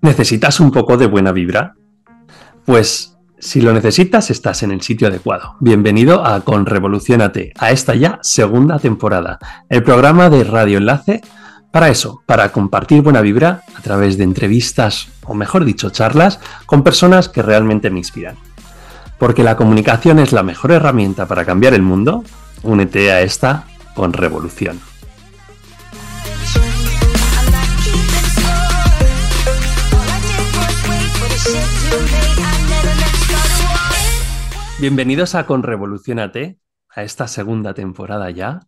¿Necesitas un poco de buena vibra? Pues si lo necesitas, estás en el sitio adecuado. Bienvenido a Con Revolucionate, a esta ya segunda temporada, el programa de Radio Enlace para eso, para compartir buena vibra a través de entrevistas, o mejor dicho, charlas, con personas que realmente me inspiran. Porque la comunicación es la mejor herramienta para cambiar el mundo, únete a esta con revolución. Bienvenidos a Con Revolucionate, a esta segunda temporada ya.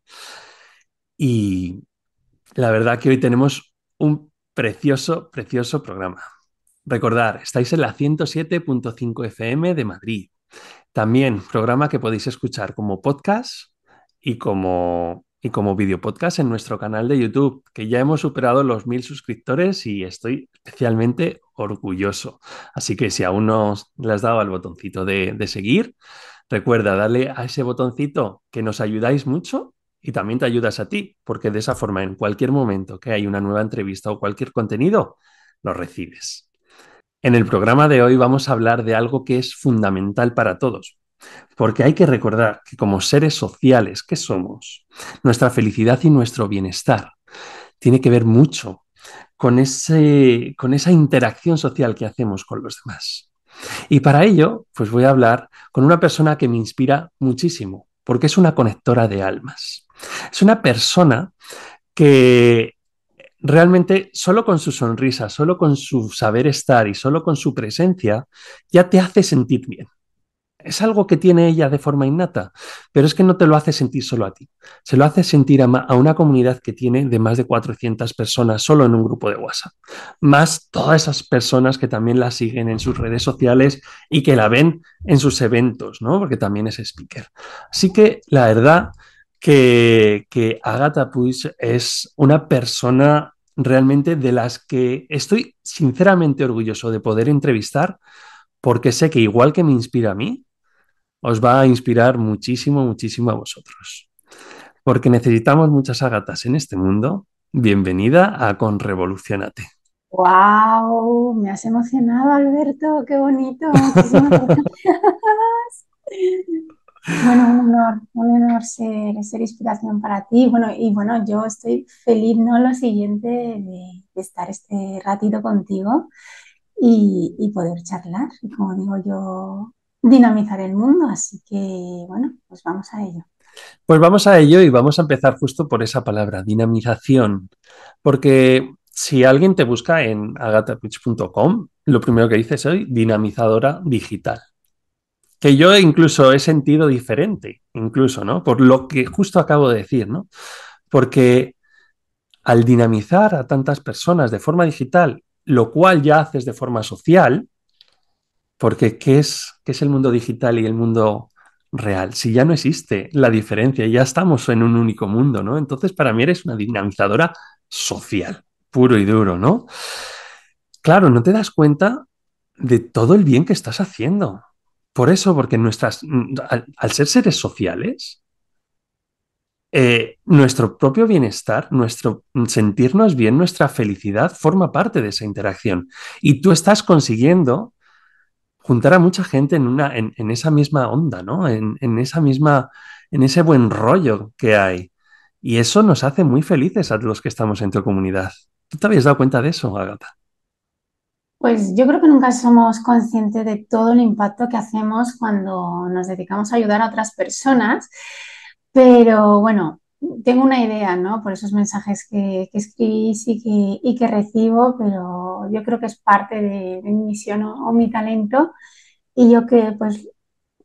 Y la verdad que hoy tenemos un precioso, precioso programa. Recordar, estáis en la 107.5 FM de Madrid. También programa que podéis escuchar como podcast y como, y como video podcast en nuestro canal de YouTube, que ya hemos superado los mil suscriptores y estoy especialmente orgulloso. Así que si aún no le has dado al botoncito de, de seguir, recuerda darle a ese botoncito que nos ayudáis mucho y también te ayudas a ti, porque de esa forma en cualquier momento que hay una nueva entrevista o cualquier contenido, lo recibes. En el programa de hoy vamos a hablar de algo que es fundamental para todos, porque hay que recordar que como seres sociales que somos, nuestra felicidad y nuestro bienestar tiene que ver mucho con, ese, con esa interacción social que hacemos con los demás. Y para ello, pues voy a hablar con una persona que me inspira muchísimo, porque es una conectora de almas. Es una persona que realmente solo con su sonrisa, solo con su saber estar y solo con su presencia ya te hace sentir bien es algo que tiene ella de forma innata, pero es que no te lo hace sentir solo a ti, se lo hace sentir a, una comunidad que tiene de más de 400 personas solo en un grupo de WhatsApp, más todas esas personas que también la siguen en sus redes sociales y que la ven en sus eventos, ¿no? Porque también es speaker. Así que la verdad que, que Agatha Puig es una persona realmente de las que estoy sinceramente orgulloso de poder entrevistar porque sé que igual que me inspira a mí, os va a inspirar muchísimo, muchísimo a vosotros. Porque necesitamos muchas agatas en este mundo. Bienvenida a Con Revolucionate. ¡Wow! Me has emocionado, Alberto. ¡Qué bonito! Bueno, un honor, un honor ser, inspiración para ti. Bueno, y bueno, yo estoy feliz, ¿no? Lo siguiente de, estar este ratito contigo y, y, poder charlar. Y como digo yo, dinamizar el mundo. Así que, bueno, pues vamos a ello. Pues vamos a ello y vamos a empezar justo por esa palabra, dinamización. Porque si alguien te busca en agatapitch.com, lo primero que dice soy dinamizadora digital. Que yo incluso he sentido diferente, incluso, ¿no? Por lo que justo acabo de decir, ¿no? Porque al dinamizar a tantas personas de forma digital, lo cual ya haces de forma social, porque ¿qué es, qué es el mundo digital y el mundo real? Si ya no existe la diferencia, ya estamos en un único mundo, ¿no? Entonces, para mí eres una dinamizadora social, puro y duro, ¿no? Claro, no te das cuenta de todo el bien que estás haciendo. Por eso, porque nuestras, al, ser seres sociales, eh, nuestro propio bienestar, nuestro sentirnos bien, nuestra felicidad forma parte de esa interacción. Y tú estás consiguiendo juntar a mucha gente en, una, en, esa misma onda, ¿no? En, esa misma, en ese buen rollo que hay. Y eso nos hace muy felices a los que estamos en tu comunidad. ¿Tú te habías dado cuenta de eso, Agata? Pues yo creo que nunca somos conscientes de todo el impacto que hacemos cuando nos dedicamos a ayudar a otras personas. Pero bueno, tengo una idea, ¿no? Por esos mensajes que, escribís y que, recibo, pero yo creo que es parte de, mi misión o, mi talento. Y yo que, pues,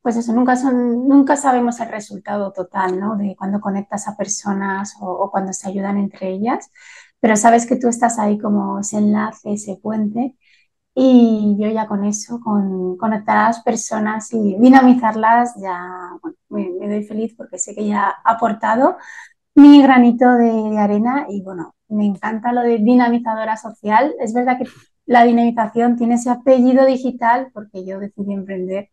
pues eso, nunca, son, nunca sabemos el resultado total, ¿no? De cuando conectas a personas o, o cuando se ayudan entre ellas, pero sabes que tú estás ahí como ese enlace, ese puente. Y yo ya con eso, con conectar a las personas y dinamizarlas, ya me, doy feliz porque sé que ya ha aportado mi granito de, arena y bueno, me encanta lo de dinamizadora social. Es verdad que la dinamización tiene ese apellido digital porque yo decidí emprender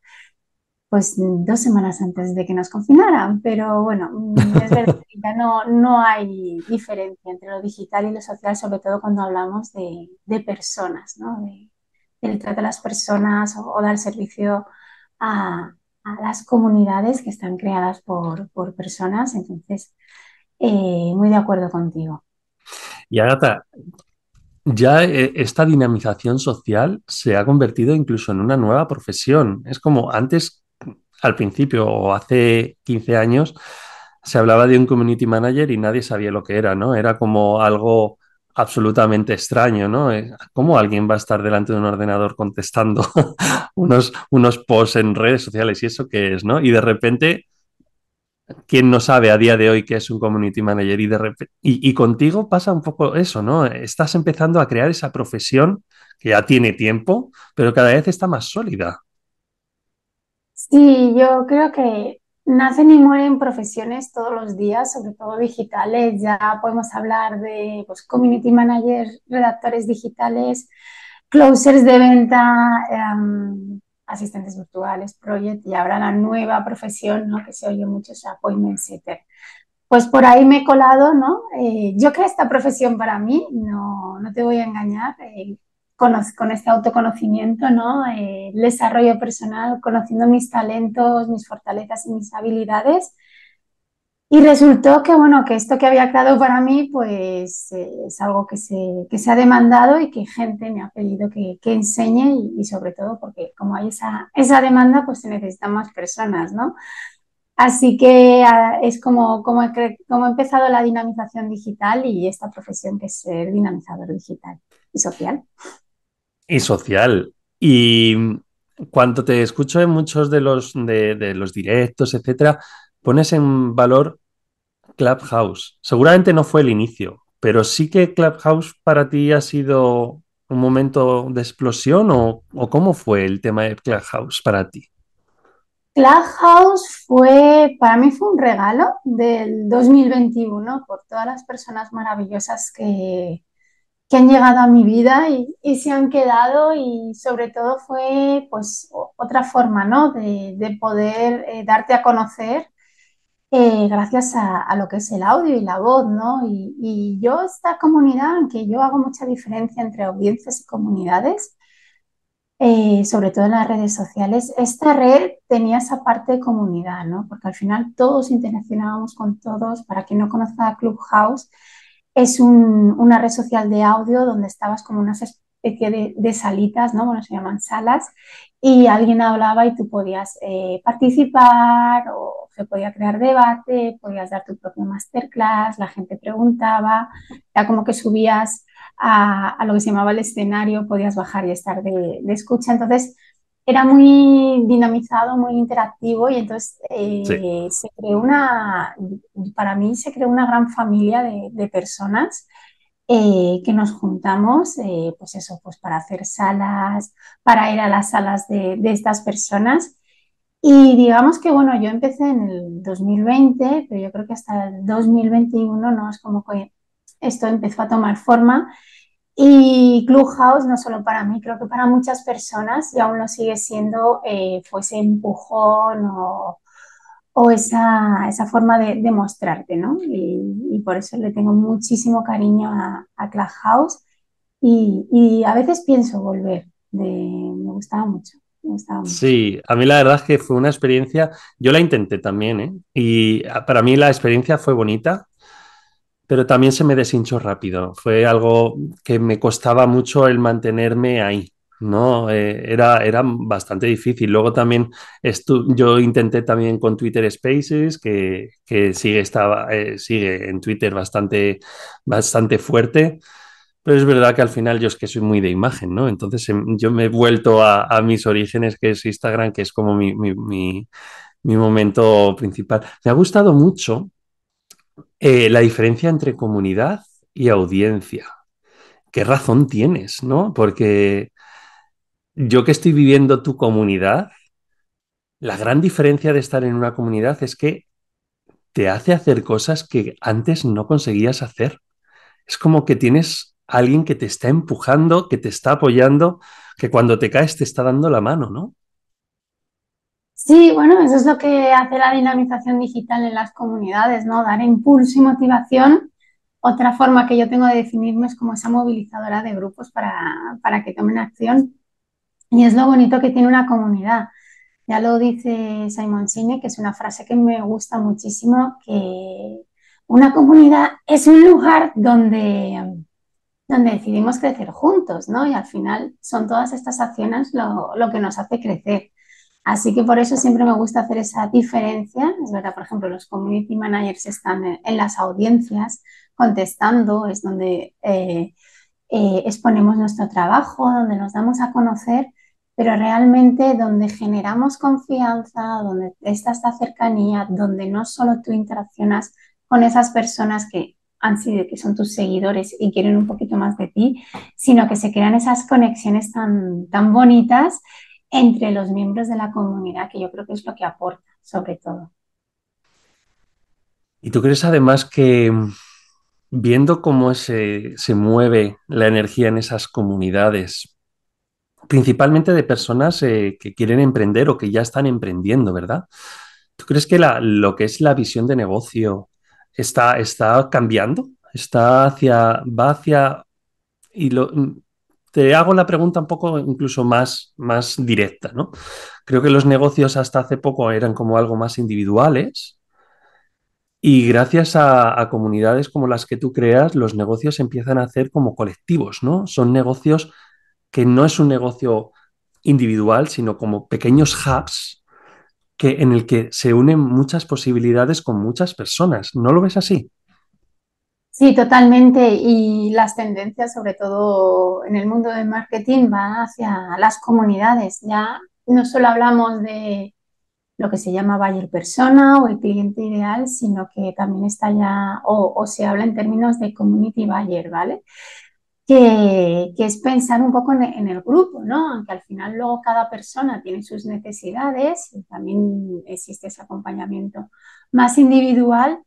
pues dos semanas antes de que nos confinaran, pero bueno, mm, es que ya no, no hay diferencia entre lo digital y lo social, sobre todo cuando hablamos de, de personas, ¿no? Del trato a las personas o, dar servicio a, las comunidades que están creadas por, personas. Entonces, eh, muy de acuerdo contigo. Y Agatha, ya eh, esta dinamización social se ha convertido incluso en una nueva profesión. Es como antes, al principio o hace 15 años, se hablaba de un community manager y nadie sabía lo que era, ¿no? Era como algo absolutamente extraño, ¿no? Eh, ¿Cómo alguien va a estar delante de un ordenador contestando unos, unos posts en redes sociales y eso qué es, ¿no? Y de repente ¿Quién no sabe a día de hoy qué es un community manager? Y, de y, y, contigo pasa un poco eso, ¿no? Estás empezando a crear esa profesión que ya tiene tiempo, pero cada vez está más sólida. Sí, yo creo que nacen y mueren profesiones todos los días, sobre todo digitales. Ya podemos hablar de pues, community managers, redactores digitales, closers de venta, um, asistentes virtuales, project, y ahora la nueva profesión, ¿no? Que se oye mucho, es appointment setter. Pues por ahí me he colado, ¿no? Eh, yo creo esta profesión para mí, no, no te voy a engañar, eh, con, este autoconocimiento, ¿no? Eh, el desarrollo personal, conociendo mis talentos, mis fortalezas y mis habilidades, y resultó que, bueno, que esto que había creado para mí, pues eh, es algo que se, que se ha demandado y que gente me ha pedido que, que enseñe y, sobre todo porque como hay esa, esa demanda, pues se necesitan más personas, ¿no? Así que uh, es como, como, he, como he empezado la dinamización digital y esta profesión que es ser dinamizador digital y social. Y social. Y cuando te escucho en muchos de los, de, los directos, etcétera, pones en valor Clubhouse. Seguramente no fue el inicio, pero sí que Clubhouse para ti ha sido un momento de explosión o, o cómo fue el tema de Clubhouse para ti. Clubhouse fue, para mí fue un regalo del 2021 por todas las personas maravillosas que, que han llegado a mi vida y, y, se han quedado y sobre todo fue pues otra forma, ¿no? De, de poder eh, darte a conocer eh, gracias a, a, lo que es el audio y la voz, ¿no? Y, y, yo esta comunidad, aunque yo hago mucha diferencia entre audiencias y comunidades, eh, sobre todo en las redes sociales, esta red tenía esa parte de comunidad, ¿no? Porque al final todos interaccionábamos con todos. Para quien no conozca Clubhouse, es un, una red social de audio donde estabas como unas especie de, de, salitas, ¿no? Bueno, se llaman salas, y alguien hablaba y tú podías eh, participar o se podía crear debate, podías dar tu propio masterclass, la gente preguntaba, ya como que subías a, a, lo que se llamaba el escenario, podías bajar y estar de, de escucha. Entonces, era muy dinamizado, muy interactivo y entonces eh, sí. se creó una, para mí se creó una gran familia de, de personas eh, que nos juntamos, eh, pues eso, pues para hacer salas, para ir a las salas de, de, estas personas. Y digamos que, bueno, yo empecé en el 2020, pero yo creo que hasta el 2021 no es como que esto empezó a tomar forma. Y Clubhouse, no solo para mí, creo que para muchas personas, y aún lo sigue siendo, eh, fue ese empujón o, o esa, esa forma de, de, mostrarte, ¿no? Y, y, por eso le tengo muchísimo cariño a, a Clubhouse y, y, a veces pienso volver, de, me gustaba mucho. Me gustaba mucho. Sí, a mí la verdad es que fue una experiencia, yo la intenté también, ¿eh? Y para mí la experiencia fue bonita, pero también se me deshinchó rápido. Fue algo que me costaba mucho el mantenerme ahí. ¿no? Eh, era, era bastante difícil. Luego también yo intenté también con Twitter Spaces, que, que sigue, estaba, eh, sigue en Twitter bastante, bastante fuerte. Pero es verdad que al final yo es que soy muy de imagen, ¿no? Entonces em, yo me he vuelto a, mis orígenes, que es Instagram, que es como mi, mi, mi momento principal. Me ha gustado mucho eh, la diferencia entre comunidad y audiencia. ¿Qué razón tienes, no? Porque yo que estoy viviendo tu comunidad, la gran diferencia de estar en una comunidad es que te hace hacer cosas que antes no conseguías hacer. Es como que tienes a alguien que te está empujando, que te está apoyando, que cuando te caes te está dando la mano, ¿no? Sí, bueno, eso es lo que hace la dinamización digital en las comunidades, ¿no? Dar impulso y motivación. Otra forma que yo tengo de definirme es como esa movilizadora de grupos para, para que tomen acción. Y es lo bonito que tiene una comunidad. Ya lo dice Simon Sinek, que es una frase que me gusta muchísimo, que una comunidad es un lugar donde, donde decidimos crecer juntos, ¿no? Y al final son todas estas acciones lo, lo que nos hace crecer. Así que por eso siempre me gusta hacer esa diferencia. Es verdad, por ejemplo, los community managers están en, las audiencias contestando, es donde eh, eh, exponemos nuestro trabajo, donde nos damos a conocer, pero realmente donde generamos confianza, donde está esta cercanía, donde no solo tú interaccionas con esas personas que han sido, que son tus seguidores y quieren un poquito más de ti, sino que se crean esas conexiones tan, tan bonitas entre los miembros de la comunidad, que yo creo que es lo que aporta, sobre todo. ¿Y tú crees además que viendo cómo se, se mueve la energía en esas comunidades, principalmente de personas eh, que quieren emprender o que ya están emprendiendo, ¿verdad? ¿Tú crees que lo que es la visión de negocio está, está cambiando? ¿Está hacia, va hacia... Y lo, te hago la pregunta un poco incluso más, más directa, ¿no? Creo que los negocios hasta hace poco eran como algo más individuales y gracias a, comunidades como las que tú creas, los negocios empiezan a hacer como colectivos, ¿no? Son negocios que no es un negocio individual, sino como pequeños hubs que, en el que se unen muchas posibilidades con muchas personas. ¿No lo ves así? Sí, totalmente. Y las tendencias, sobre todo en el mundo del marketing, van hacia las comunidades. Ya no solo hablamos de lo que se llama buyer persona o el cliente ideal, sino que también está ya, o, se habla en términos de community buyer, ¿vale? Que, que es pensar un poco en, en, el grupo, ¿no? Aunque al final luego cada persona tiene sus necesidades y también existe ese acompañamiento más individual,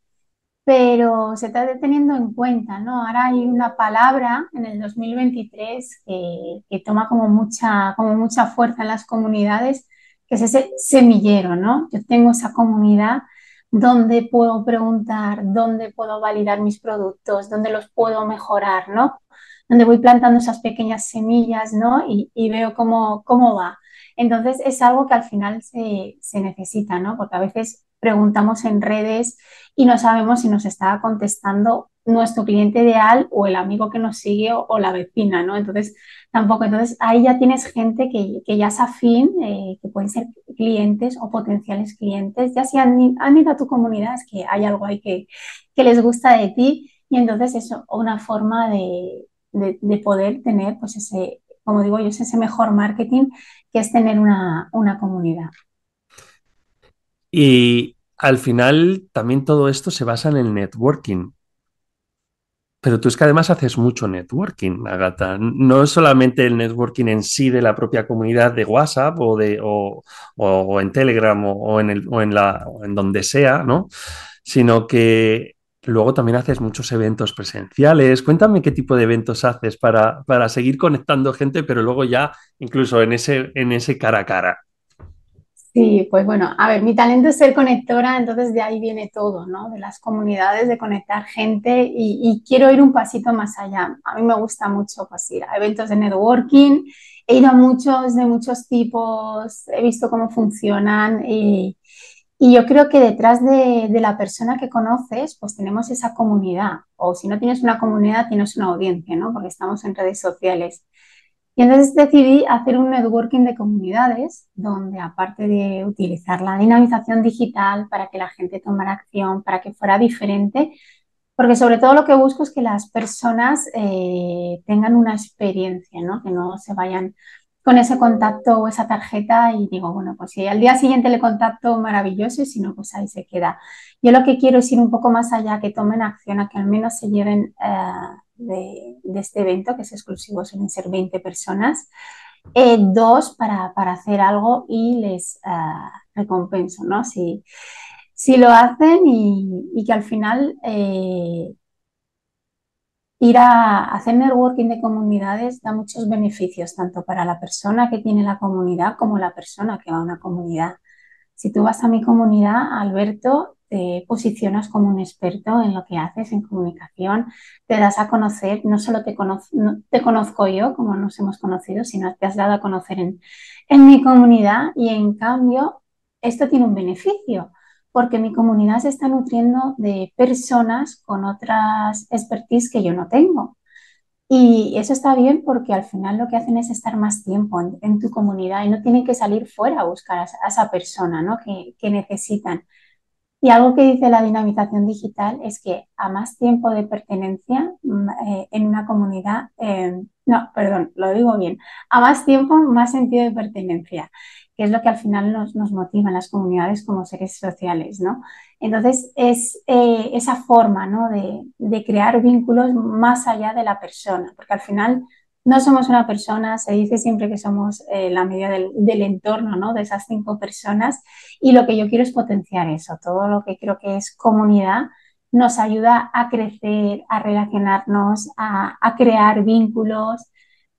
pero se está teniendo en cuenta, ¿no? Ahora hay una palabra en el 2023 que, toma como mucha, como mucha fuerza en las comunidades, que es ese semillero, ¿no? Yo tengo esa comunidad donde puedo preguntar, dónde puedo validar mis productos, dónde los puedo mejorar, ¿no? Donde voy plantando esas pequeñas semillas, ¿no? Y, y veo cómo, cómo va. Entonces es algo que al final se, se necesita, ¿no? Porque a veces preguntamos en redes y no sabemos si nos está contestando nuestro cliente ideal o el amigo que nos sigue o, la vecina, ¿no? Entonces, tampoco. Entonces, ahí ya tienes gente que, que ya es afín, eh, que pueden ser clientes o potenciales clientes. Ya si han, ido a tu comunidad, es que hay algo ahí que, que les gusta de ti y entonces eso, una forma de, de, de poder tener, pues ese, como digo yo, es ese mejor marketing que es tener una, una comunidad. Y al final también todo esto se basa en el networking. Pero tú es que además haces mucho networking, Agata. No es solamente el networking en sí de la propia comunidad de WhatsApp o, de, o, en Telegram o, en el, en la, en donde sea, ¿no? Sino que luego también haces muchos eventos presenciales. Cuéntame qué tipo de eventos haces para, para seguir conectando gente, pero luego ya incluso en ese, en ese cara a cara. Sí, pues bueno, a ver, mi talento es ser conectora, entonces de ahí viene todo, ¿no? De las comunidades, de conectar gente y, y, quiero ir un pasito más allá. A mí me gusta mucho pues, ir a eventos de networking, he ido a muchos de muchos tipos, he visto cómo funcionan y, y yo creo que detrás de, de, la persona que conoces, pues tenemos esa comunidad, o si no tienes una comunidad, tienes una audiencia, ¿no? Porque estamos en redes sociales. Y entonces decidí hacer un networking de comunidades donde aparte de utilizar la dinamización digital para que la gente tomara acción, para que fuera diferente, porque sobre todo lo que busco es que las personas eh, tengan una experiencia, ¿no? que no se vayan con ese contacto o esa tarjeta y digo, bueno, pues si al día siguiente le contacto, maravilloso, y si no, pues ahí se queda. Yo lo que quiero es ir un poco más allá, que tomen acción, a que al menos se lleven... Eh, de, este evento, que es exclusivo, suelen ser 20 personas. Eh, dos, para, para, hacer algo y les uh, recompenso, ¿no? Si, si lo hacen y, y que al final eh, ir a hacer networking de comunidades da muchos beneficios, tanto para la persona que tiene la comunidad como la persona que va a una comunidad. Si tú vas a mi comunidad, Alberto, te posicionas como un experto en lo que haces en comunicación, te das a conocer, no solo te, te conozco yo, como nos hemos conocido, sino te has dado a conocer en, mi comunidad y en cambio esto tiene un beneficio porque mi comunidad se está nutriendo de personas con otras expertise que yo no tengo. Y eso está bien porque al final lo que hacen es estar más tiempo en, tu comunidad y no tienen que salir fuera a buscar a, esa persona ¿no? que necesitan. Y algo que dice la dinamización digital es que a más tiempo de pertenencia mm, eh, en una comunidad, eh, no, perdón, lo digo bien, a más tiempo, más sentido de pertenencia, que es lo que al final nos, nos motiva en las comunidades como seres sociales, ¿no? Entonces, es eh, esa forma, ¿no? De, de crear vínculos más allá de la persona, porque al final no somos una persona, se dice siempre que somos eh, la medida del, entorno, ¿no? De esas cinco personas. Y lo que yo quiero es potenciar eso. Todo lo que creo que es comunidad nos ayuda a crecer, a relacionarnos, a, a crear vínculos,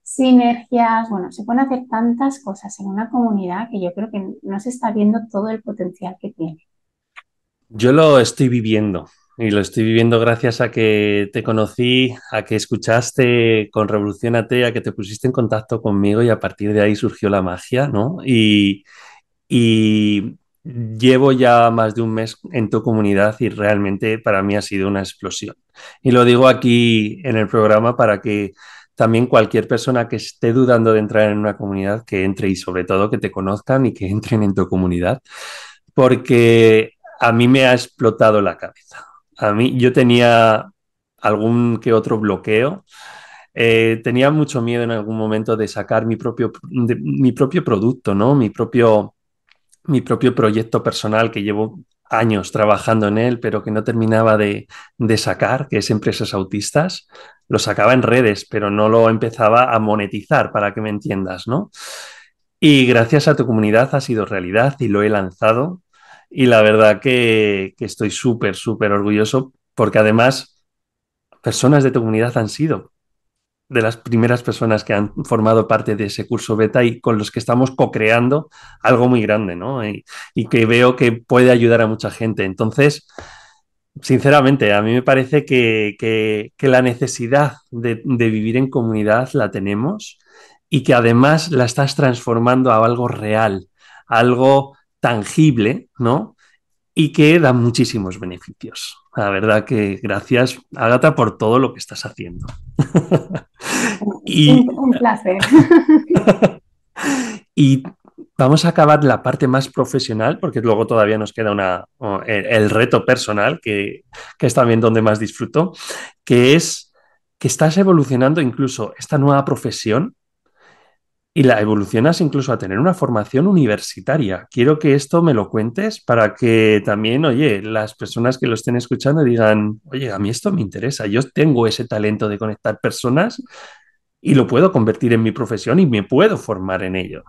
sinergias. Bueno, se pueden hacer tantas cosas en una comunidad que yo creo que no se está viendo todo el potencial que tiene. Yo lo estoy viviendo. Y lo estoy viviendo gracias a que te conocí, a que escuchaste con Revolución a que te pusiste en contacto conmigo y a partir de ahí surgió la magia, ¿no? Y llevo ya más de un mes en tu comunidad y realmente para mí ha sido una explosión. Y lo digo aquí en el programa para que también cualquier persona que esté dudando de entrar en una comunidad, que entre y sobre todo que te conozcan y que entren en tu comunidad, porque a mí me ha explotado la cabeza. A mí yo tenía algún que otro bloqueo. Eh, tenía mucho miedo en algún momento de sacar mi propio, mi propio producto, ¿no? Mi propio, mi propio proyecto personal que llevo años trabajando en él, pero que no terminaba de, sacar, que es Empresas Autistas. Lo sacaba en redes, pero no lo empezaba a monetizar, para que me entiendas, ¿no? Y gracias a tu comunidad ha sido realidad y lo he lanzado y la verdad que, estoy súper, súper orgulloso porque además personas de tu comunidad han sido de las primeras personas que han formado parte de ese curso beta y con los que estamos co-creando algo muy grande, ¿no? Y, que veo que puede ayudar a mucha gente. Entonces, sinceramente, a mí me parece que, la necesidad de, de, vivir en comunidad la tenemos y que además la estás transformando a algo real, algo tangible, ¿no? Y que da muchísimos beneficios. La verdad que gracias, Agata, por todo lo que estás haciendo. y, un placer. y vamos a acabar la parte más profesional, porque luego todavía nos queda una, el, reto personal, que, que es también donde más disfruto, que es que estás evolucionando incluso esta nueva profesión y la evolucionas incluso a tener una formación universitaria. Quiero que esto me lo cuentes para que también, oye, las personas que lo estén escuchando digan, oye, a mí esto me interesa, yo tengo ese talento de conectar personas y lo puedo convertir en mi profesión y me puedo formar en ello.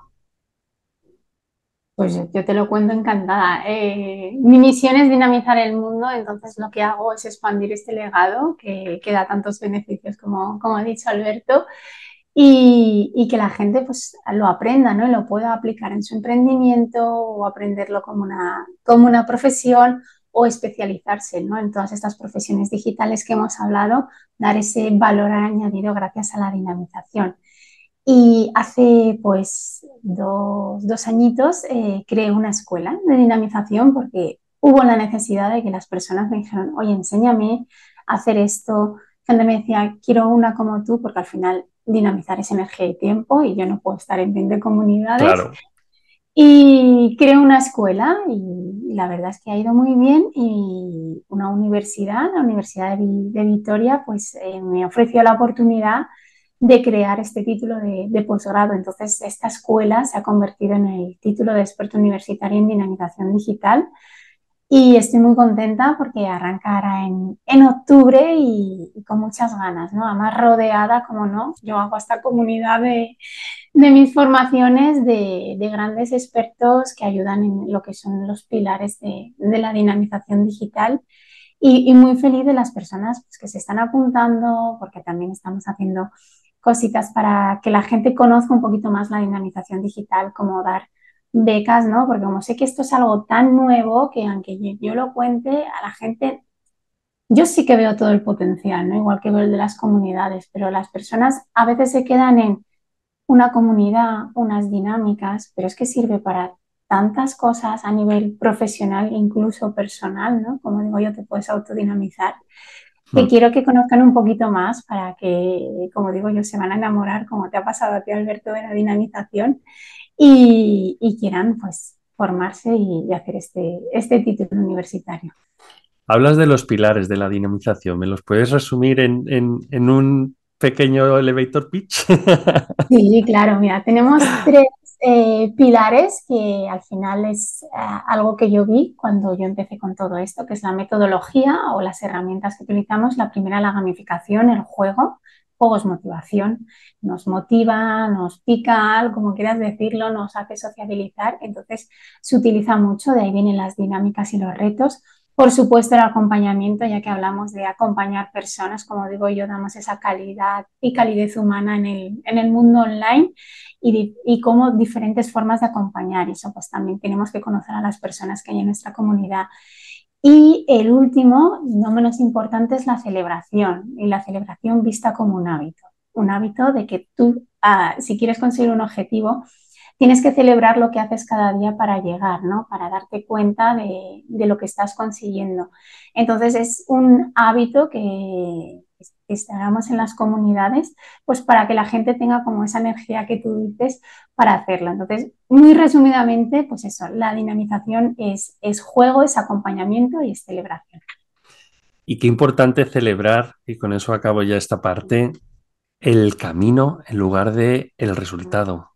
Pues yo te lo cuento encantada. Eh, mi misión es dinamizar el mundo, entonces lo que hago es expandir este legado que, que da tantos beneficios, como, como ha dicho Alberto y, que la gente pues lo aprenda, ¿no? lo pueda aplicar en su emprendimiento o aprenderlo como una, como una profesión o especializarse ¿no? en todas estas profesiones digitales que hemos hablado, dar ese valor añadido gracias a la dinamización. Y hace pues dos, dos añitos eh, creé una escuela de dinamización porque hubo la necesidad de que las personas me dijeron, oye, enséñame a hacer esto. Gente me decía, quiero una como tú porque al final dinamizar esa energía y tiempo y yo no puedo estar en 20 comunidades. Y creé una escuela y la verdad es que ha ido muy bien y una universidad, la Universidad de, Vitoria, pues eh, me ofreció la oportunidad de crear este título de, de, posgrado. Entonces, esta escuela se ha convertido en el título de experto universitario en dinamización digital y estoy muy contenta porque arrancará en, en octubre y, con muchas ganas, ¿no? Además rodeada, como no, yo hago esta comunidad de, de mis formaciones de, de, grandes expertos que ayudan en lo que son los pilares de, de la dinamización digital y, y, muy feliz de las personas pues, que se están apuntando porque también estamos haciendo cositas para que la gente conozca un poquito más la dinamización digital, como dar becas, ¿no? Porque como sé que esto es algo tan nuevo que aunque yo lo cuente, a la gente, yo sí que veo todo el potencial, ¿no? Igual que veo el de las comunidades, pero las personas a veces se quedan en una comunidad, unas dinámicas, pero es que sirve para tantas cosas a nivel profesional, incluso personal, ¿no? Como digo yo, te puedes autodinamizar. Que Mm. quiero que conozcan un poquito más para que, como digo yo, se van a enamorar, como te ha pasado a ti, Alberto, de la dinamización y, y quieran, pues, formarse y, y hacer este, este título universitario. Hablas de los pilares de la dinamización. ¿Me los puedes resumir en, en- en un pequeño elevator pitch? Sí, claro, mira, tenemos tres eh, pilares que al final es eh, algo que yo vi cuando yo empecé con todo esto, que es la metodología o las herramientas que utilizamos. La primera, la gamificación, el juego. Juego es motivación, nos motiva, nos pica, como quieras decirlo, nos hace sociabilizar. Entonces se utiliza mucho, de ahí vienen las dinámicas y los retos. Por supuesto, el acompañamiento, ya que hablamos de acompañar personas, como digo yo, damos esa calidad y calidez humana en el, en el mundo online y, y como diferentes formas de acompañar. Eso pues también tenemos que conocer a las personas que hay en nuestra comunidad. Y el último, no menos importante, es la celebración y la celebración vista como un hábito. Un hábito de que tú, ah, si quieres conseguir un objetivo, tienes que celebrar lo que haces cada día para llegar, ¿no? Para darte cuenta de, de lo que estás consiguiendo. Entonces es un hábito que instalamos en las comunidades, pues para que la gente tenga como esa energía que tú dices para hacerlo. Entonces, muy resumidamente, pues eso, la dinamización es, es juego, es acompañamiento y es celebración. Y qué importante celebrar, y con eso acabo ya esta parte, el camino en lugar de el resultado,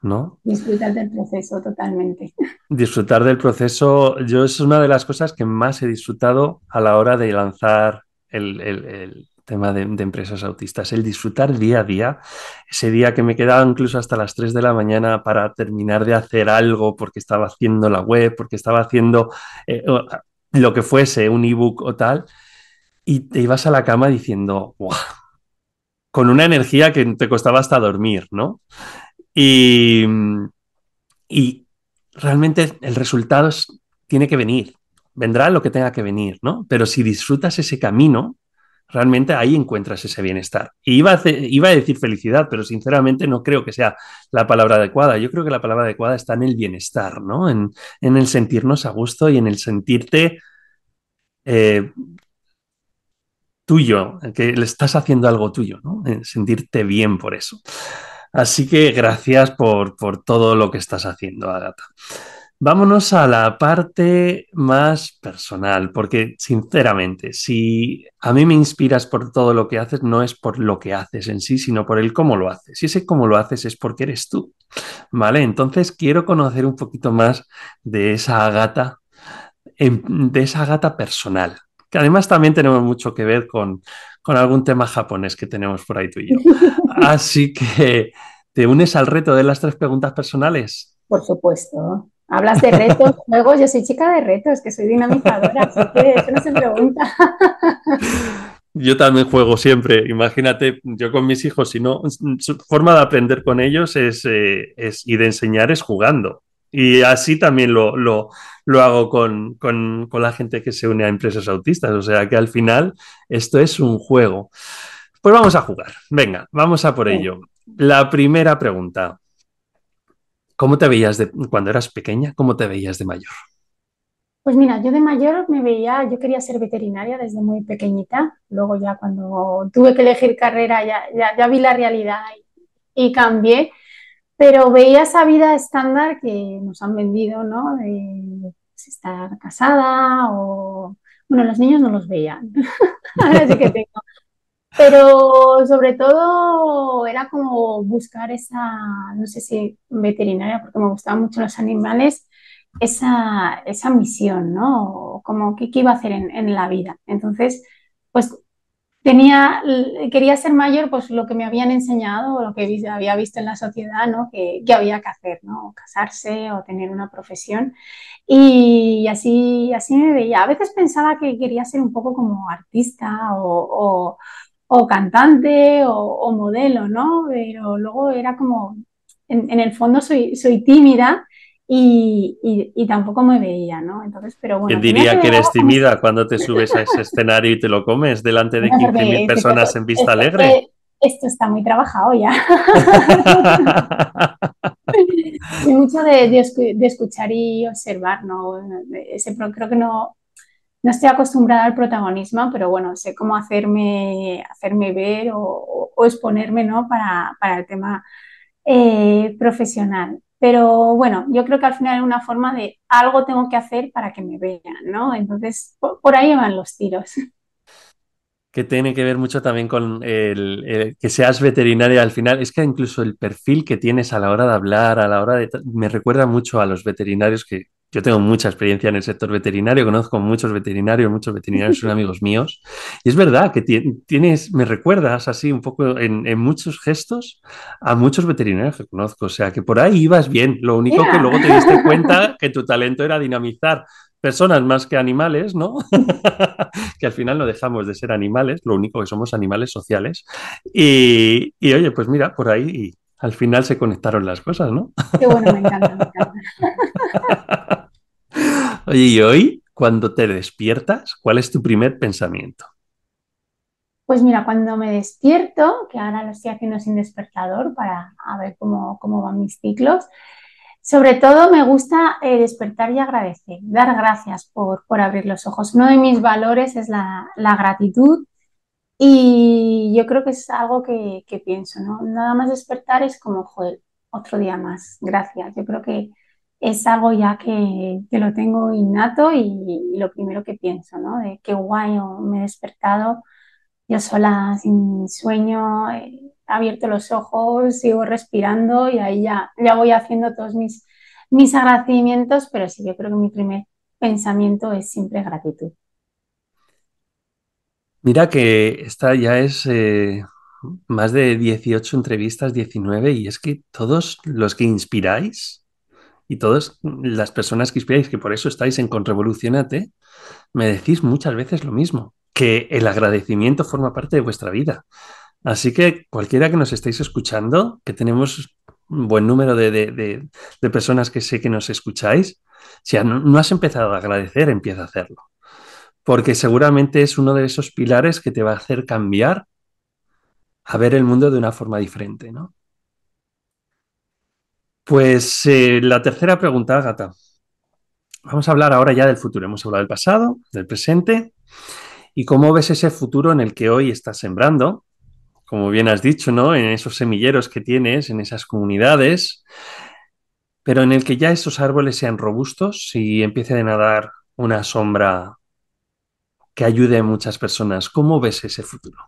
¿no? Disfrutar del proceso totalmente. Disfrutar del proceso, yo es una de las cosas que más he disfrutado a la hora de lanzar el, el- tema de, empresas autistas, el disfrutar día a día, ese día que me quedaba incluso hasta las 3 de la mañana para terminar de hacer algo porque estaba haciendo la web, porque estaba haciendo eh, lo que fuese, un ebook o tal, y te ibas a la cama diciendo, "Buah", con una energía que te costaba hasta dormir, ¿no? Y, y realmente el resultado es- tiene que venir, vendrá lo que tenga que venir, ¿no? Pero si disfrutas ese camino, realmente ahí encuentras ese bienestar. Y iba a, decir felicidad, pero sinceramente no creo que sea la palabra adecuada. Yo creo que la palabra adecuada está en el bienestar, ¿no? En, en el sentirnos a gusto y en el sentirte eh, tuyo, que le estás haciendo algo tuyo, ¿no? En sentirte bien por eso. Así que gracias por, por todo lo que estás haciendo, Agata. Vámonos a la parte más personal, porque sinceramente, si a mí me inspiras por todo lo que haces, no es por lo que haces en sí, sino por el cómo lo haces. Y ese cómo lo haces es porque eres tú, ¿vale? Entonces quiero conocer un poquito más de esa gata, de esa gata personal, que además también tenemos mucho que ver con, con algún tema japonés que tenemos por ahí tú y yo. Así que, ¿te unes al reto de las tres preguntas personales? Por supuesto. Hablas de retos, juegos, yo soy chica de retos, que soy dinamizadora, así que eso no se pregunta. Yo también juego siempre. Imagínate, yo con mis hijos, si no, su forma de aprender con ellos es, eh, es y de enseñar es jugando. Y así también lo, lo, lo hago con, con, con, la gente que se une a empresas autistas. O sea que al final esto es un juego. Pues vamos a jugar. Venga, vamos a por ello. La primera pregunta. ¿Cómo te veías de, cuando eras pequeña? ¿Cómo te veías de mayor? Pues mira, yo de mayor me veía, yo quería ser veterinaria desde muy pequeñita, luego ya cuando tuve que elegir carrera ya, ya, vi la realidad y, y, cambié, pero veía esa vida estándar que nos han vendido, ¿no? De pues, estar casada o... Bueno, los niños no los veían, ahora sí que tengo. Pero sobre todo era como buscar esa, no sé si veterinaria, porque me gustaban mucho los animales, esa, esa misión, ¿no? Como qué, qué iba a hacer en, en, la vida. Entonces, pues tenía, quería ser mayor, pues lo que me habían enseñado, lo que había visto en la sociedad, ¿no? Que, que había que hacer, ¿no? Casarse o tener una profesión. Y así, así me veía. A veces pensaba que quería ser un poco como artista o o cantante o, o, modelo, ¿no? Pero luego era como, en, en el fondo soy, soy tímida y, y, y, tampoco me veía, ¿no? Entonces, pero bueno. ¿Quién diría que eres tímida cuando te subes a ese escenario y te lo comes delante de 15.000 personas en vista alegre? Esto está muy trabajado ya. Soy mucho de, de, de, escuchar y observar, ¿no? Ese, creo que no, no estoy acostumbrada al protagonismo, pero bueno, sé cómo hacerme, hacerme ver o, exponerme, ¿no? Para, para el tema eh, profesional. Pero bueno, yo creo que al final es una forma de algo tengo que hacer para que me vean, ¿no? Entonces, por, por ahí van los tiros. Que tiene que ver mucho también con el, el, que seas veterinaria al final. Es que incluso el perfil que tienes a la hora de hablar, a la hora de... Me recuerda mucho a los veterinarios que yo tengo mucha experiencia en el sector veterinario, conozco muchos veterinarios, muchos veterinarios son amigos míos. Y es verdad que tienes, me recuerdas así un poco en, en, muchos gestos a muchos veterinarios que conozco. O sea, que por ahí ibas bien. Lo único yeah. que luego te diste cuenta que tu talento era dinamizar personas más que animales, ¿no? que al final no dejamos de ser animales, lo único que somos animales sociales. Y, y oye, pues mira, por ahí al final se conectaron las cosas, ¿no? Qué bueno, me encanta, me encanta. Oye, y hoy, cuando te despiertas, ¿cuál es tu primer pensamiento? Pues mira, cuando me despierto, que ahora lo estoy haciendo sin despertador para a ver cómo, cómo van mis ciclos, sobre todo me gusta eh, despertar y agradecer, dar gracias por, por, abrir los ojos. Uno de mis valores es la, la gratitud y yo creo que es algo que, pienso, ¿no? Nada más despertar es como, joder, otro día más, gracias. Yo creo que es algo ya que, que lo tengo innato y, lo primero que pienso, ¿no? De qué guay me he despertado yo sola, sin sueño, he abierto los ojos, sigo respirando y ahí ya, ya voy haciendo todos mis, mis agradecimientos, pero sí, yo creo que mi primer pensamiento es siempre gratitud. Mira que esta ya es eh, más de 18 entrevistas, 19, y es que todos los que inspiráis y todas las personas que inspiráis, que por eso estáis en Conrevolucionate, me decís muchas veces lo mismo, que el agradecimiento forma parte de vuestra vida. Así que cualquiera que nos estéis escuchando, que tenemos un buen número de, de, de, personas que sé que nos escucháis, si no has empezado a agradecer, empieza a hacerlo porque seguramente es uno de esos pilares que te va a hacer cambiar a ver el mundo de una forma diferente, ¿no? Pues eh, la tercera pregunta, Gata. Vamos a hablar ahora ya del futuro. Hemos hablado del pasado, del presente y cómo ves ese futuro en el que hoy estás sembrando, como bien has dicho, ¿no? En esos semilleros que tienes, en esas comunidades, pero en el que ya esos árboles sean robustos y empiecen a dar una sombra que ayude a muchas personas. ¿Cómo ves ese futuro?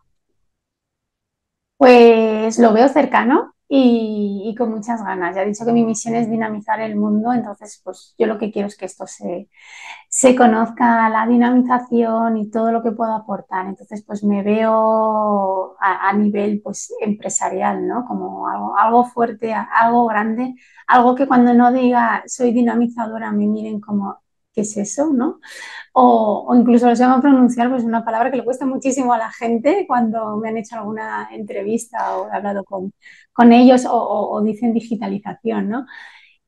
Pues lo veo cercano y, con muchas ganas. Ya he dicho que mi misión es dinamizar el mundo, entonces pues yo lo que quiero es que esto se, se conozca, la dinamización y todo lo que puedo aportar. Entonces pues me veo a, a nivel pues empresarial, ¿no? Como algo, algo fuerte, algo grande, algo que cuando no diga soy dinamizadora me miren como ¿qué es eso? ¿no? O, incluso lo llaman pronunciar, pues una palabra que le cuesta muchísimo a la gente cuando me han hecho alguna entrevista o he hablado con, con ellos o, dicen digitalización, ¿no?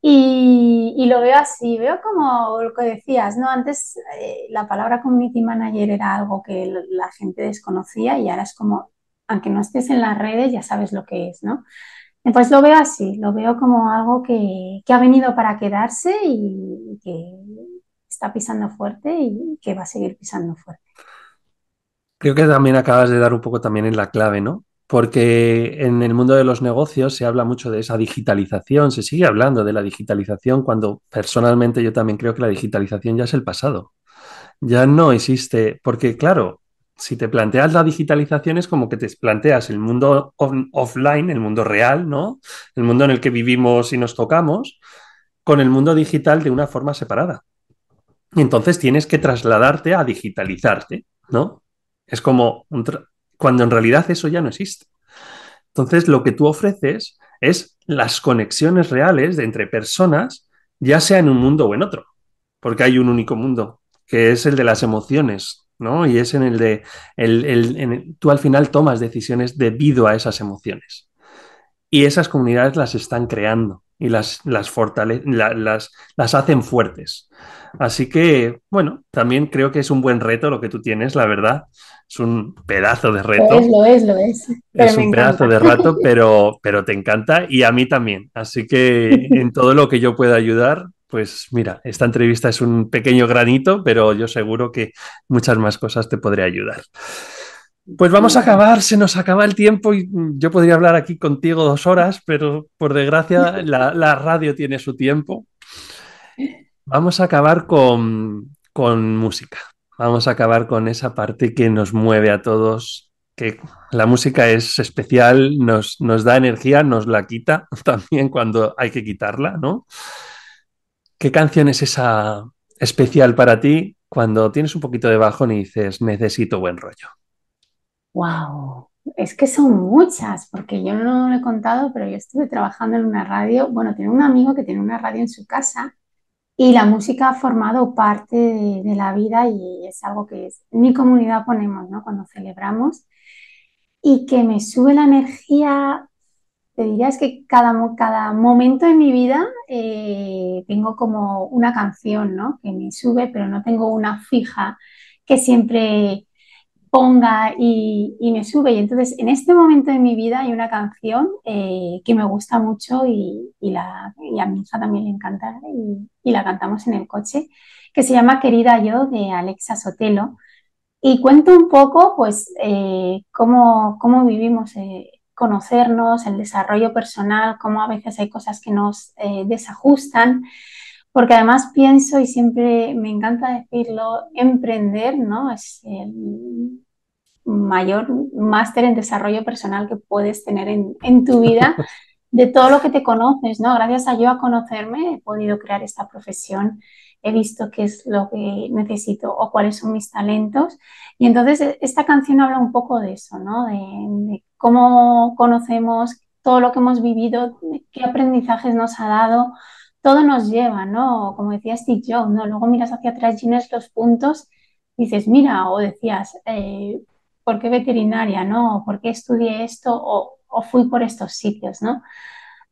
Y, lo veo así, veo como lo que decías, ¿no? Antes eh, la palabra community manager era algo que la gente desconocía y ahora es como, aunque no estés en las redes, ya sabes lo que es, ¿no? Pues lo veo así, lo veo como algo que, que ha venido para quedarse y que está pisando fuerte y que va a seguir pisando fuerte. Creo que también acabas de dar un poco también en la clave, ¿no? Porque en el mundo de los negocios se habla mucho de esa digitalización, se sigue hablando de la digitalización cuando personalmente yo también creo que la digitalización ya es el pasado. Ya no existe, porque claro, si te planteas la digitalización es como que te planteas el mundo offline, el mundo real, ¿no? El mundo en el que vivimos y nos tocamos, con el mundo digital de una forma separada. Entonces tienes que trasladarte a digitalizarte, ¿no? Es como cuando en realidad eso ya no existe. Entonces lo que tú ofreces es las conexiones reales de entre personas, ya sea en un mundo o en otro, porque hay un único mundo, que es el de las emociones, ¿no? Y es en el de, el, el, en el, tú al final tomas decisiones debido a esas emociones. y esas comunidades las están creando y las, las, fortale la, las, las hacen fuertes. Así que, bueno, también creo que es un buen reto lo que tú tienes, la verdad. Es un pedazo de reto. Lo es, lo es, lo es. es un pedazo de rato, pero, pero te encanta y a mí también. Así que en todo lo que yo pueda ayudar, pues mira, esta entrevista es un pequeño granito, pero yo seguro que muchas más cosas te podré ayudar. Pues vamos a acabar, se nos acaba el tiempo y yo podría hablar aquí contigo dos horas, pero por desgracia la, la radio tiene su tiempo. Vamos a acabar con, con, música. Vamos a acabar con esa parte que nos mueve a todos, que la música es especial, nos, nos da energía, nos la quita también cuando hay que quitarla, ¿no? ¿Qué canción es esa especial para ti cuando tienes un poquito de bajón y dices, necesito buen rollo? Wow, es que son muchas, porque yo no lo he contado, pero yo estuve trabajando en una radio. Bueno, tengo un amigo que tiene una radio en su casa y la música ha formado parte de, la vida y es algo que es, mi comunidad ponemos, ¿no? Cuando celebramos y que me sube la energía. Te diría es que cada, cada momento de mi vida eh, tengo como una canción, ¿no? Que me sube, pero no tengo una fija que siempre ponga y, y, me sube. Y entonces en este momento de mi vida hay una canción eh, que me gusta mucho y, y, la, y, a mi hija también le encanta y, la cantamos en el coche, que se llama Querida Yo de Alexa Sotelo. Y cuento un poco pues eh, cómo, cómo, vivimos eh, conocernos, el desarrollo personal, cómo a veces hay cosas que nos desajustan porque además pienso y siempre me encanta decirlo, emprender, ¿no? Es el mayor máster en desarrollo personal que puedes tener en, en, tu vida, de todo lo que te conoces, ¿no? Gracias a yo a conocerme he podido crear esta profesión, he visto qué es lo que necesito o cuáles son mis talentos. Y entonces e, esta canción habla un poco de eso, ¿no? De, de cómo conocemos todo lo que hemos vivido, qué aprendizajes nos ha dado, todo nos lleva, ¿no? Como decía Steve Jobs, ¿no? Luego miras hacia atrás, tienes los puntos, dices, mira, o decías, eh, ¿por qué veterinaria, no? ¿Por qué estudié esto? O, fui por estos sitios, ¿no?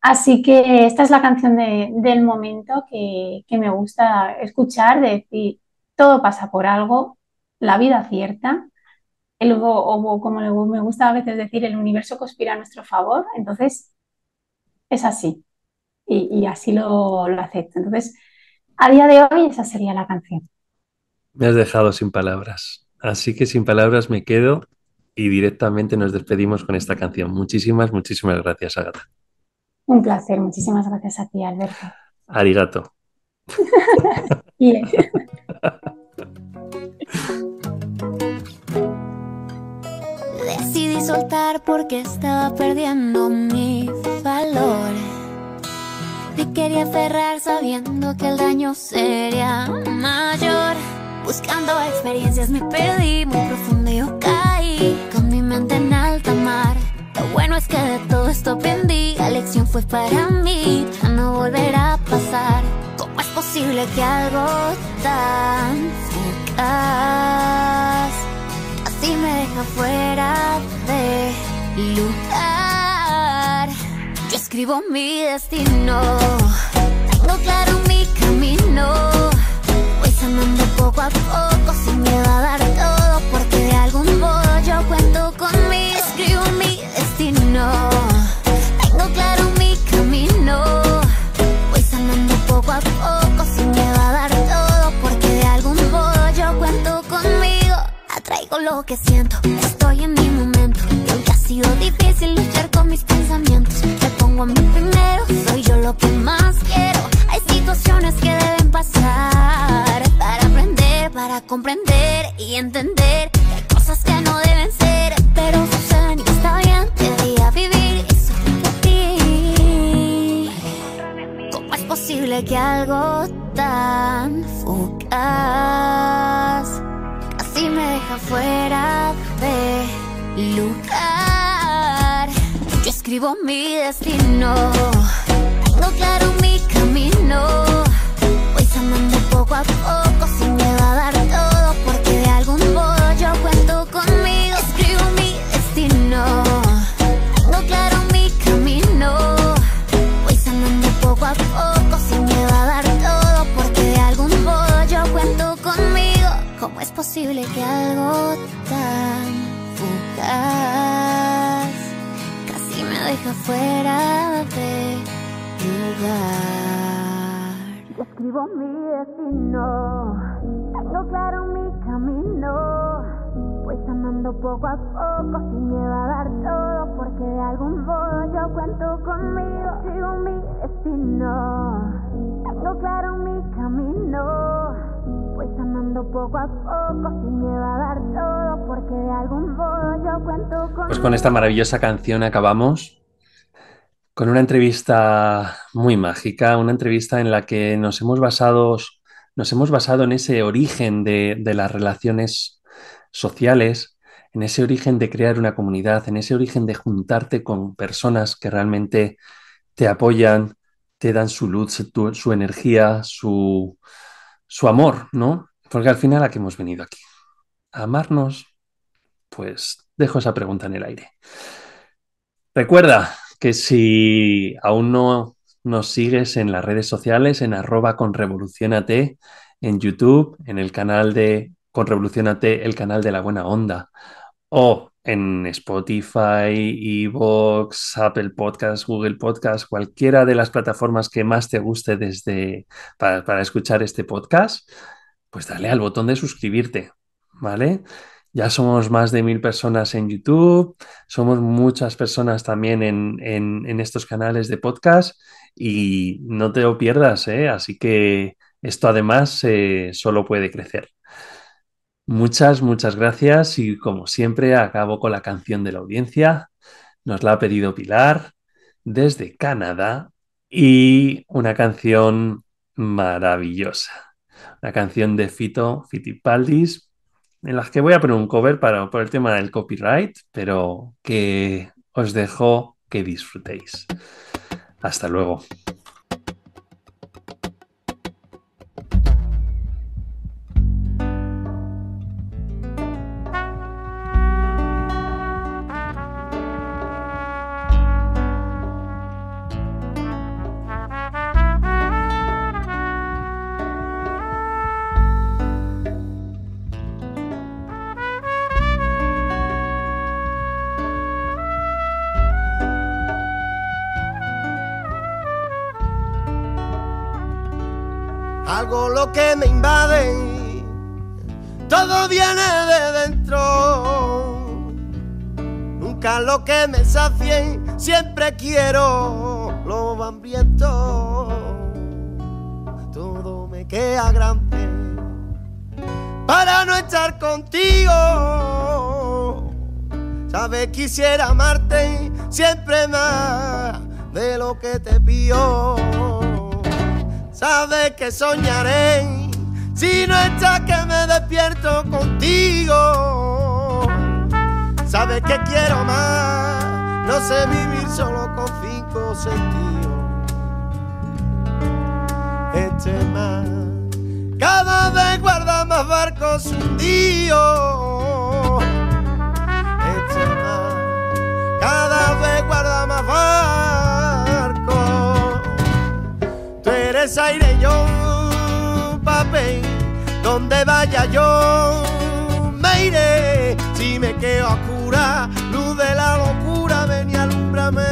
Así que esta es la canción de, del momento que, que, me gusta escuchar, de decir, todo pasa por algo, la vida cierta, el, o, o como me gusta a veces decir, el universo conspira a nuestro favor, entonces es así y, y así lo, lo, acepto. Entonces, a día de hoy esa sería la canción. Me has dejado sin palabras, así que sin palabras me quedo y directamente nos despedimos con esta canción. Muchísimas, muchísimas gracias, Agatha. Un placer, muchísimas gracias a ti, Alberto. Arigato. Decidí soltar porque estaba perdiendo mis valores. Me quería aferrar sabiendo que el daño sería mayor. Buscando experiencias me perdí muy profundo y yo caí con mi mente en alta mar. Lo bueno es que de todo esto aprendí, la lección fue para mí, ya no volverá a pasar. ¿Cómo es posible que algo tan fugaz escribo mi destino, tengo claro mi camino. Voy sanando poco a poco sin miedo a dar todo, porque de algún modo yo cuento conmigo. Escribo mi destino, tengo claro mi camino. Voy sanando poco a poco sin miedo a dar todo, porque de algún modo yo cuento conmigo. Atraigo lo que siento, estoy en mi momento. Y aunque ha sido difícil luchar con mis pensamientos, pongo a mí primero, soy yo lo que más quiero. Hay situaciones que deben pasar para aprender, para comprender y entender Escribo mi destino, tengo claro mi camino. Voy sanando poco a poco sin miedo a dar todo, deja fuera de lugar. Yo escribo mi destino, tengo claro mi camino. Voy sanando poco a poco sin miedo a dar todo, porque de algún modo yo cuento conmigo. Sigo mi destino, tengo claro mi camino. Voy sanando poco a poco sin miedo a dar todo, porque de algún modo yo cuento conmigo. Pues con esta maravillosa canción acabamos con una entrevista muy mágica, una entrevista en la que nos hemos basado, nos hemos basado en ese origen de, las relaciones sociales, en ese origen de crear una comunidad, en ese origen de juntarte con personas que realmente te apoyan, te dan su luz, su, su energía, su, su amor, ¿no? Porque al final a qué hemos venido aquí. A amarnos, pues dejo esa pregunta en el aire. Recuerda que si aún no nos sigues en las redes sociales, en arroba con en YouTube, en el canal de con Revolucionate, el canal de la buena onda, o en Spotify, Evox, Apple Podcast, Google Podcast, cualquiera de las plataformas que más te guste desde para escuchar este podcast, pues dale al botón de suscribirte, ¿vale? Ya somos más de mil personas en YouTube, somos muchas personas también en, en, estos canales de podcast y no te lo pierdas, ¿eh? Así que esto además eh, solo puede crecer. Muchas, muchas gracias y como siempre acabo con la canción de la audiencia. Nos la ha pedido Pilar desde Canadá y una canción maravillosa. Una canción de Fito Fitipaldis en la que voy a poner un cover para, por el tema del copyright, pero que os dejo que disfrutéis. Hasta luego. Algo lo que me invade, todo viene de dentro. Nunca lo que me sacie, siempre quiero lo hambriento. Todo me queda grande para no estar contigo. Sabes, quisiera amarte siempre más de lo que te pido. Sabes que soñaré si no estás que me despierto contigo. Sabes que quiero más, no sé vivir solo con cinco sentidos. Este mar cada vez guarda más barcos hundidos. Este mar cada vez guarda más barcos. Eres aire, yo papel, donde vaya yo me iré. Si me quedo a cura, luz de la locura, ven y alúmbrame.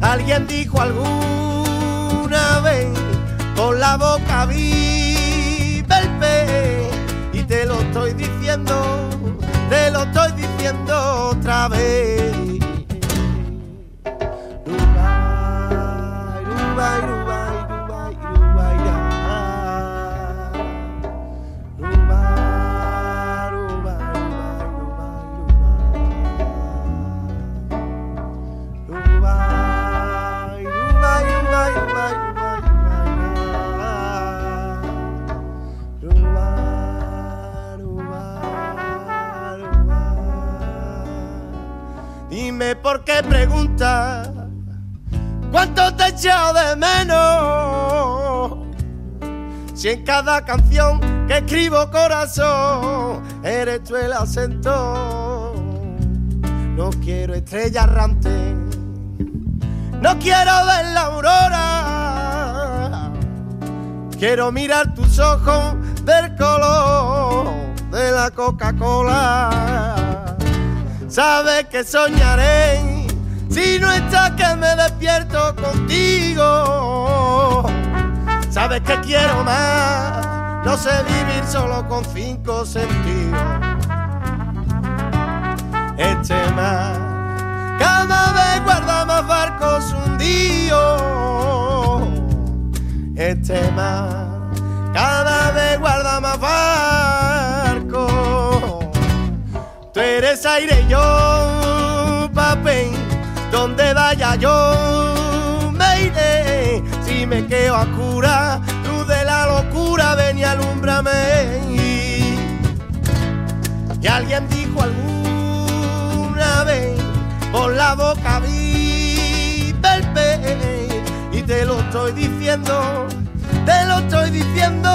Alguien dijo alguna vez, con la boca vive el pez, y te lo estoy diciendo, te lo estoy diciendo otra vez. Por qué preguntas cuánto te he echado de menos. Si en cada canción que escribo corazón eres tú el acento. No quiero estrella errante, no quiero ver la aurora. Quiero mirar tus ojos del color de la Coca-Cola. Sabes que soñaré si no estás que me despierto contigo. Sabes que quiero más, no sé vivir solo con cinco sentidos. Este mar cada vez guarda más barcos hundidos. Este mar cada vez guarda más barcos. Tú eres aire, yo papel, donde vaya yo me iré. Si me quedo a cura, luz de la locura, ven y alúmbrame. Y alguien dijo alguna vez, por la boca vive el pez, y te lo estoy diciendo te lo estoy diciendo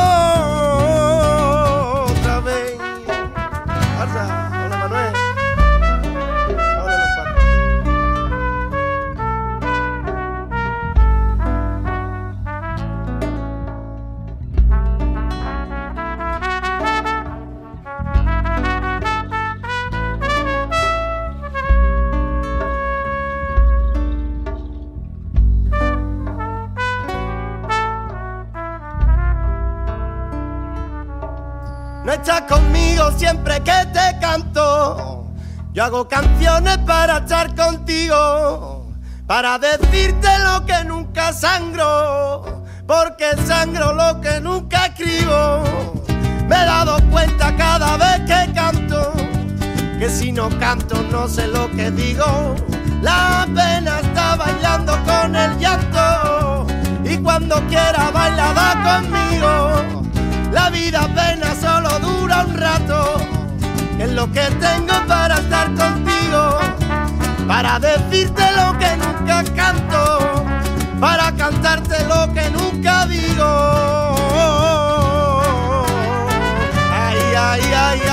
estás conmigo siempre que te canto. Yo hago canciones para estar contigo, para decirte lo que nunca sangro, porque sangro lo que nunca escribo. Me he dado cuenta cada vez que canto, que si no canto no sé lo que digo. La pena está bailando con el llanto, y cuando quiera bailada conmigo. La vida apenas solo dura un rato. Es lo que tengo para estar contigo, para decirte lo que nunca canto, para cantarte lo que nunca digo. Ay, ay, ay.